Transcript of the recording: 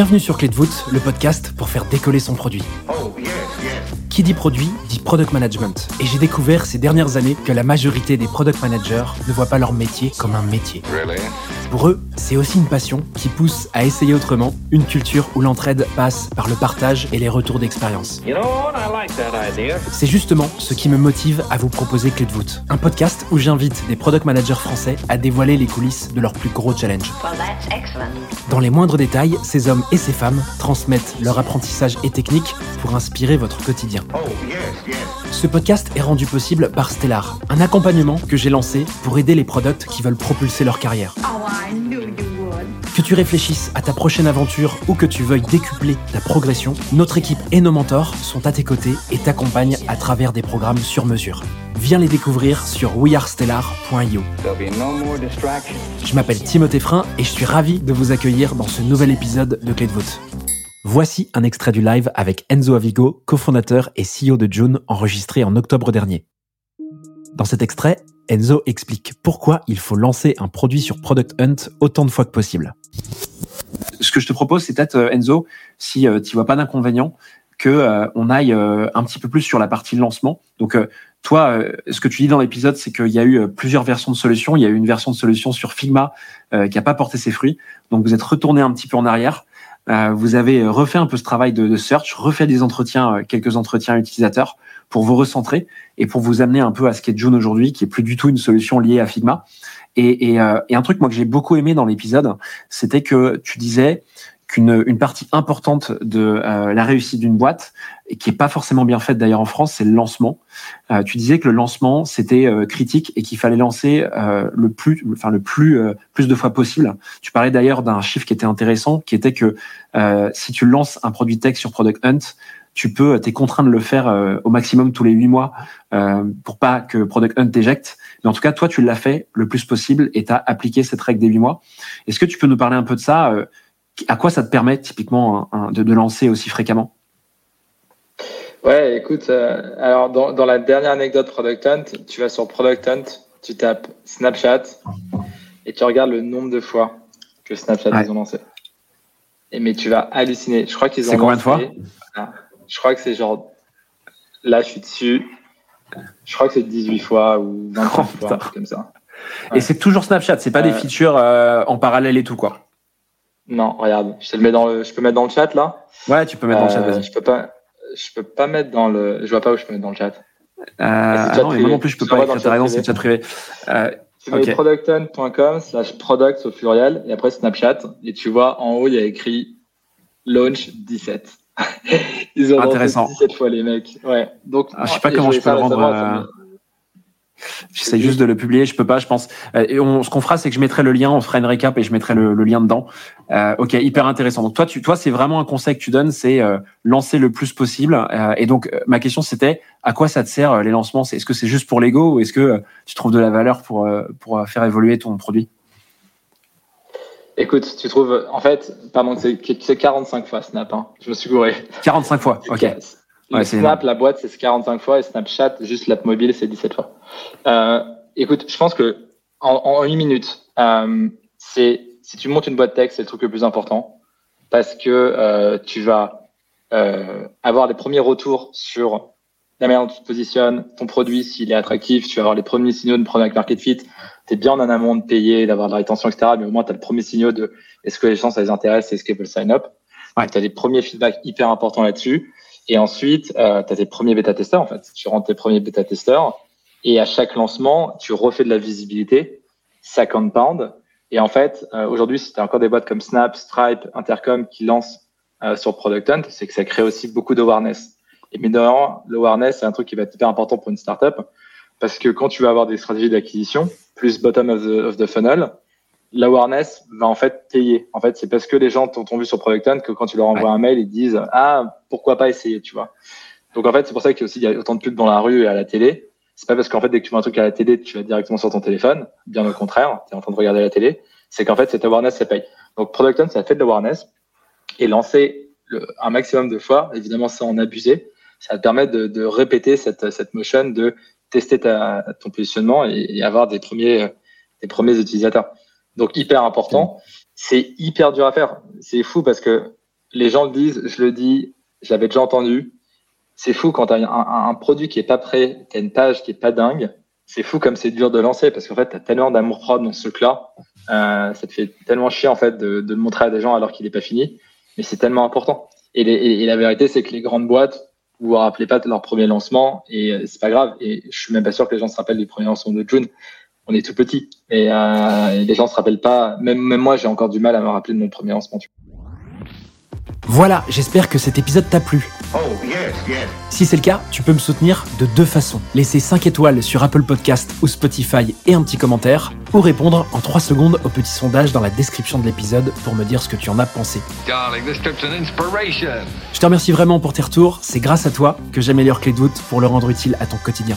Bienvenue sur Clé de voûte, le podcast pour faire décoller son produit. Qui dit produit dit product management. Et j'ai découvert ces dernières années que la majorité des product managers ne voient pas leur métier comme un métier. Pour eux, c'est aussi une passion qui pousse à essayer autrement, une culture où l'entraide passe par le partage et les retours d'expérience. C'est justement ce qui me motive à vous proposer Clé de voûte, un podcast où j'invite des product managers français à dévoiler les coulisses de leurs plus gros challenges. Dans les moindres détails, ces hommes et ces femmes transmettent leur apprentissage et techniques pour inspirer votre quotidien. Ce podcast est rendu possible par Stellar, un accompagnement que j'ai lancé pour aider les products qui veulent propulser leur carrière. Que tu réfléchisses à ta prochaine aventure ou que tu veuilles décupler ta progression, notre équipe et nos mentors sont à tes côtés et t'accompagnent à travers des programmes sur mesure. Viens les découvrir sur wearestellar.io. Je m'appelle Timothée Frein et je suis ravi de vous accueillir dans ce nouvel épisode de Clé de voûte. Voici un extrait du live avec Enzo Avigo, cofondateur et CEO de June, enregistré en octobre dernier. Dans cet extrait, Enzo explique pourquoi il faut lancer un produit sur Product Hunt autant de fois que possible. Ce que je te propose, c'est peut-être, euh, Enzo, si euh, tu vois pas d'inconvénient, que euh, aille un petit peu plus sur la partie lancement. Donc, toi, ce que tu dis dans l'épisode, c'est qu'il y a eu plusieurs versions de solutions. Il y a eu une version de solution sur Figma qui n'a pas porté ses fruits. Donc, vous êtes retourné un petit peu en arrière. Vous avez refait un peu ce travail de, de search, refait des entretiens, quelques entretiens utilisateurs pour vous recentrer et pour vous amener un peu à ce qu'est June aujourd'hui, qui est plus du tout une solution liée à Figma. Et, et, euh, et un truc moi que j'ai beaucoup aimé dans l'épisode, c'était que tu disais qu'une une partie importante de euh, la réussite d'une boîte, et qui est pas forcément bien faite d'ailleurs en France, c'est le lancement. Euh, tu disais que le lancement c'était euh, critique et qu'il fallait lancer le plus, enfin le plus plus de fois possible. Tu parlais d'ailleurs d'un chiffre qui était intéressant, qui était que si tu lances un produit tech sur Product Hunt, tu peux, t'es contraint de le faire euh, au maximum tous les huit mois euh, pour pas que Product Hunt t'éjecte. Mais en tout cas, toi, tu l'as fait le plus possible et tu as appliqué cette règle des huit mois. Est-ce que tu peux nous parler un peu de ça euh, À quoi ça te permet typiquement de, de, lancer aussi fréquemment? Ouais, écoute, euh, alors dans, dans, la dernière anecdote Product Hunt, tu vas sur Product Hunt, tu tapes Snapchat et tu regardes le nombre de fois que Snapchat ouais. ils ont lancé. Et mais tu vas halluciner. Je crois qu'ils ont. C'est combien de fois? je crois que c'est genre. Là, je suis dessus. Je crois que c'est 18 fois ou 20 oh, fois, comme ça. Ouais. Et c'est toujours Snapchat, c'est pas euh... des features euh, en parallèle et tout, quoi? Non, regarde, je te le mets dans le, je peux mettre dans le chat là. Ouais, tu peux mettre dans le chat. Vas-y. Euh, je peux pas, je peux pas mettre dans le, je vois pas où je peux mettre dans le chat. Euh, ah non, mais moi non plus, je peux pas écrire. Raison, c'est chat privé. Euh, tu mets okay. producton.com slash products au pluriel et après Snapchat et tu vois en haut il y a écrit launch 17. Ils ont Intéressant. cette fois les mecs. Ouais. Donc, ah, je sais pas comment je peux le rendre. J'essaie juste de le publier, je peux pas, je pense. Euh, et on, ce qu'on fera, c'est que je mettrai le lien, on fera une récap et je mettrai le, le lien dedans. Euh, ok, hyper intéressant. Donc toi, tu, toi, c'est vraiment un conseil que tu donnes, c'est euh, lancer le plus possible. Euh, et donc ma question, c'était à quoi ça te sert les lancements? Est-ce que c'est juste pour l'ego ou est-ce que tu trouves de la valeur pour pour faire évoluer ton produit? Écoute, tu trouves, en fait, pardon, c'est 45 fois Snap, hein. je me suis gouré. 45 fois, ok. Ouais, Snap, la boîte, c'est 45 fois et Snapchat, juste l'app mobile, c'est 17 fois. Euh, écoute, je pense que en, en une minute, euh, c'est si tu montes une boîte tech, c'est le truc le plus important parce que euh, tu vas euh, avoir les premiers retours sur la manière dont tu te positionnes, ton produit, s'il est attractif, tu vas avoir les premiers signaux de product market fit, tu es bien en amont de payer, d'avoir de la rétention, etc. Mais au moins, tu as le premier signaux de est-ce que les gens, ça les intéresse, est-ce qu'ils veulent sign up. Ouais. Tu as des premiers feedbacks hyper importants là-dessus. Et ensuite, euh, tu as tes premiers bêta-testeurs, en fait. Tu rentres tes premiers bêta-testeurs. Et à chaque lancement, tu refais de la visibilité. Ça compound. Et en fait, euh, aujourd'hui, si tu as encore des boîtes comme Snap, Stripe, Intercom qui lancent euh, sur Product Hunt, c'est que ça crée aussi beaucoup d'awareness. Et d'ailleurs, l'awareness, c'est un truc qui va être hyper important pour une startup parce que quand tu vas avoir des stratégies d'acquisition, plus bottom of the, of the funnel, l'awareness va en fait payer. En fait, c'est parce que les gens t'ont vu sur Product Hunt que quand tu leur envoies ouais. un mail, ils disent ah pourquoi pas essayer, tu vois. Donc en fait, c'est pour ça qu'il y a aussi il y a autant de pubs dans la rue et à la télé. C'est pas parce qu'en fait dès que tu vois un truc à la télé, tu vas directement sur ton téléphone. Bien au contraire, tu es en train de regarder la télé. C'est qu'en fait cette awareness ça paye. Donc Product Hunt ça fait de l'awareness et lancer le, un maximum de fois, évidemment sans en abuser, ça te permettre de, de répéter cette, cette motion de tester ta, ton positionnement et, et, avoir des premiers, des premiers utilisateurs. Donc hyper important. C'est hyper dur à faire. C'est fou parce que les gens le disent, je le dis, j'avais déjà entendu. C'est fou quand tu as un, produit qui est pas prêt, tu as une page qui est pas dingue. C'est fou comme c'est dur de lancer parce qu'en fait, tu as tellement d'amour propre dans ce truc-là. Euh, ça te fait tellement chier en fait de, de le montrer à des gens alors qu'il n'est pas fini. Mais c'est tellement important. Et, et, la vérité, c'est que les grandes boîtes, vous vous rappelez pas de leur premier lancement et euh, c'est pas grave. Et je suis même pas sûr que les gens se rappellent du premier lancement de June. On est tout petit et, euh, les gens se rappellent pas. Même, même moi, j'ai encore du mal à me rappeler de mon premier lancement. Voilà, j'espère que cet épisode t'a plu. Oh, si c'est le cas, tu peux me soutenir de deux façons. Laisser 5 étoiles sur Apple Podcast ou Spotify et un petit commentaire, ou répondre en 3 secondes au petit sondage dans la description de l'épisode pour me dire ce que tu en as pensé. Je te remercie vraiment pour tes retours, c'est grâce à toi que j'améliore Clé de pour le rendre utile à ton quotidien.